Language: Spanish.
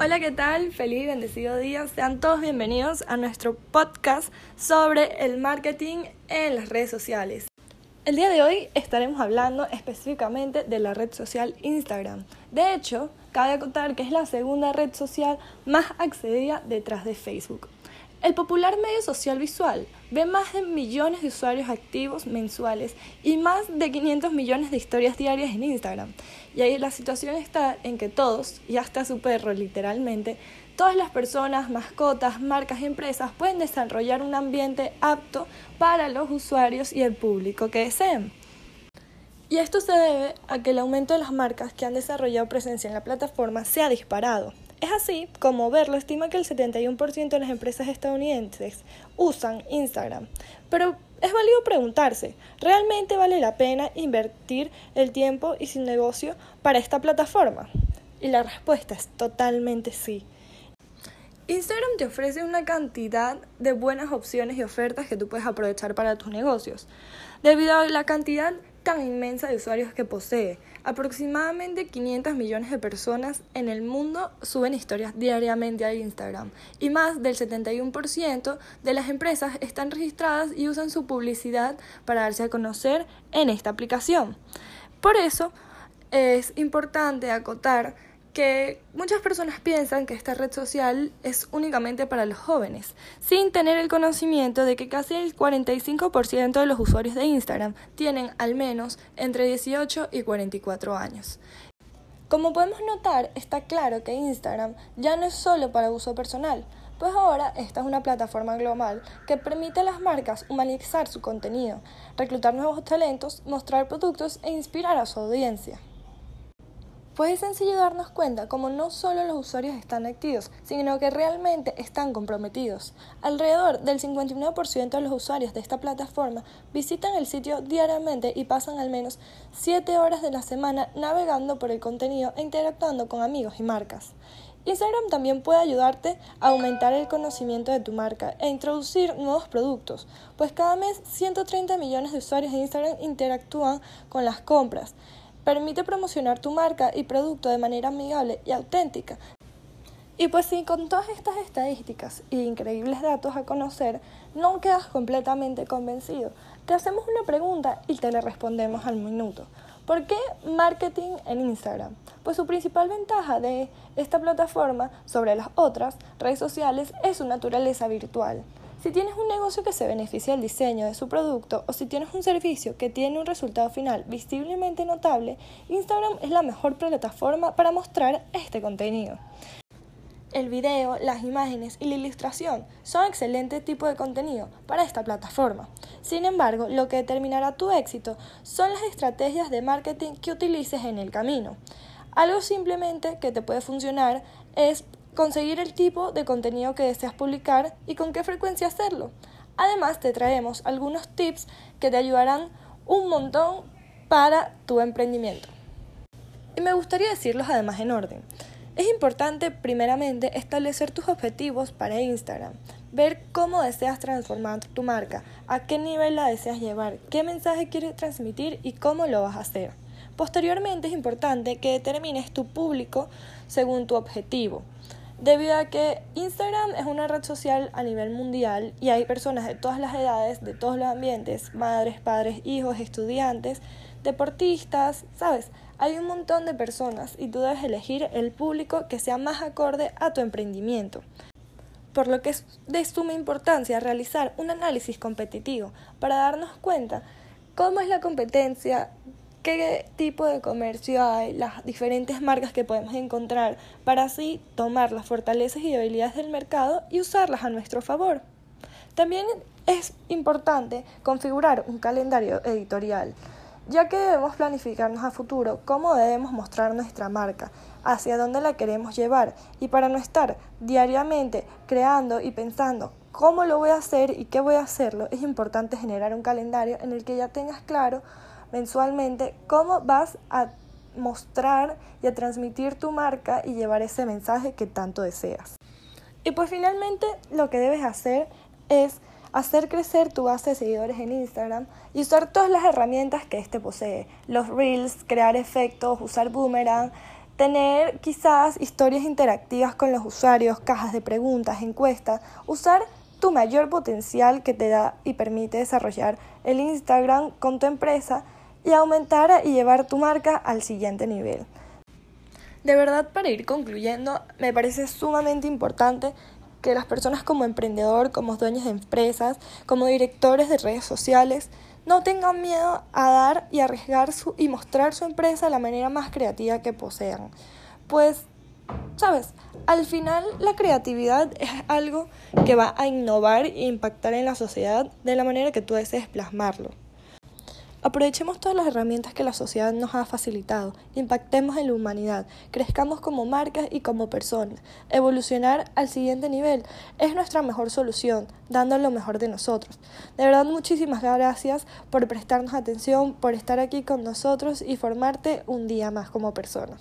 Hola, ¿qué tal? Feliz y bendecido día. Sean todos bienvenidos a nuestro podcast sobre el marketing en las redes sociales. El día de hoy estaremos hablando específicamente de la red social Instagram. De hecho, cabe contar que es la segunda red social más accedida detrás de Facebook. El popular medio social visual ve más de millones de usuarios activos mensuales y más de 500 millones de historias diarias en Instagram. Y ahí la situación está en que todos, y hasta su perro literalmente, todas las personas, mascotas, marcas y empresas pueden desarrollar un ambiente apto para los usuarios y el público que deseen. Y esto se debe a que el aumento de las marcas que han desarrollado presencia en la plataforma se ha disparado. Es así como Verlo estima que el 71% de las empresas estadounidenses usan Instagram. Pero es válido preguntarse, ¿realmente vale la pena invertir el tiempo y su negocio para esta plataforma? Y la respuesta es totalmente sí. Instagram te ofrece una cantidad de buenas opciones y ofertas que tú puedes aprovechar para tus negocios. Debido a la cantidad tan inmensa de usuarios que posee. Aproximadamente 500 millones de personas en el mundo suben historias diariamente a Instagram y más del 71% de las empresas están registradas y usan su publicidad para darse a conocer en esta aplicación. Por eso es importante acotar que muchas personas piensan que esta red social es únicamente para los jóvenes, sin tener el conocimiento de que casi el 45% de los usuarios de Instagram tienen al menos entre 18 y 44 años. Como podemos notar, está claro que Instagram ya no es solo para uso personal, pues ahora esta es una plataforma global que permite a las marcas humanizar su contenido, reclutar nuevos talentos, mostrar productos e inspirar a su audiencia. Es sencillo darnos cuenta como no solo los usuarios están activos, sino que realmente están comprometidos. Alrededor del 59% de los usuarios de esta plataforma visitan el sitio diariamente y pasan al menos 7 horas de la semana navegando por el contenido e interactuando con amigos y marcas. Instagram también puede ayudarte a aumentar el conocimiento de tu marca e introducir nuevos productos, pues cada mes 130 millones de usuarios de Instagram interactúan con las compras. Permite promocionar tu marca y producto de manera amigable y auténtica. Y pues si con todas estas estadísticas y increíbles datos a conocer no quedas completamente convencido, te hacemos una pregunta y te la respondemos al minuto. ¿Por qué marketing en Instagram? Pues su principal ventaja de esta plataforma sobre las otras redes sociales es su naturaleza virtual. Si tienes un negocio que se beneficia del diseño de su producto o si tienes un servicio que tiene un resultado final visiblemente notable, Instagram es la mejor plataforma para mostrar este contenido. El video, las imágenes y la ilustración son excelentes tipos de contenido para esta plataforma. Sin embargo, lo que determinará tu éxito son las estrategias de marketing que utilices en el camino. Algo simplemente que te puede funcionar es conseguir el tipo de contenido que deseas publicar y con qué frecuencia hacerlo. Además, te traemos algunos tips que te ayudarán un montón para tu emprendimiento. Y me gustaría decirlos además en orden. Es importante primeramente establecer tus objetivos para Instagram, ver cómo deseas transformar tu marca, a qué nivel la deseas llevar, qué mensaje quieres transmitir y cómo lo vas a hacer. Posteriormente es importante que determines tu público según tu objetivo debido a que Instagram es una red social a nivel mundial y hay personas de todas las edades, de todos los ambientes, madres, padres, hijos, estudiantes, deportistas, ¿sabes? Hay un montón de personas y tú debes elegir el público que sea más acorde a tu emprendimiento. Por lo que es de suma importancia realizar un análisis competitivo para darnos cuenta cómo es la competencia, qué tipo de comercio hay, las diferentes marcas que podemos encontrar, para así tomar las fortalezas y debilidades del mercado y usarlas a nuestro favor. También es importante configurar un calendario editorial, ya que debemos planificarnos a futuro cómo debemos mostrar nuestra marca, hacia dónde la queremos llevar y para no estar diariamente creando y pensando cómo lo voy a hacer y qué voy a hacerlo, es importante generar un calendario en el que ya tengas claro mensualmente cómo vas a mostrar y a transmitir tu marca y llevar ese mensaje que tanto deseas. Y pues finalmente lo que debes hacer es hacer crecer tu base de seguidores en Instagram y usar todas las herramientas que éste posee. Los reels, crear efectos, usar boomerang tener quizás historias interactivas con los usuarios, cajas de preguntas, encuestas, usar tu mayor potencial que te da y permite desarrollar el Instagram con tu empresa y aumentar y llevar tu marca al siguiente nivel. De verdad, para ir concluyendo, me parece sumamente importante que las personas como emprendedor, como dueños de empresas, como directores de redes sociales, no tengan miedo a dar y arriesgar su, y mostrar su empresa de la manera más creativa que posean. Pues, sabes, al final la creatividad es algo que va a innovar e impactar en la sociedad de la manera que tú desees plasmarlo. Aprovechemos todas las herramientas que la sociedad nos ha facilitado, impactemos en la humanidad, crezcamos como marcas y como personas. Evolucionar al siguiente nivel es nuestra mejor solución, dando lo mejor de nosotros. De verdad, muchísimas gracias por prestarnos atención, por estar aquí con nosotros y formarte un día más como persona.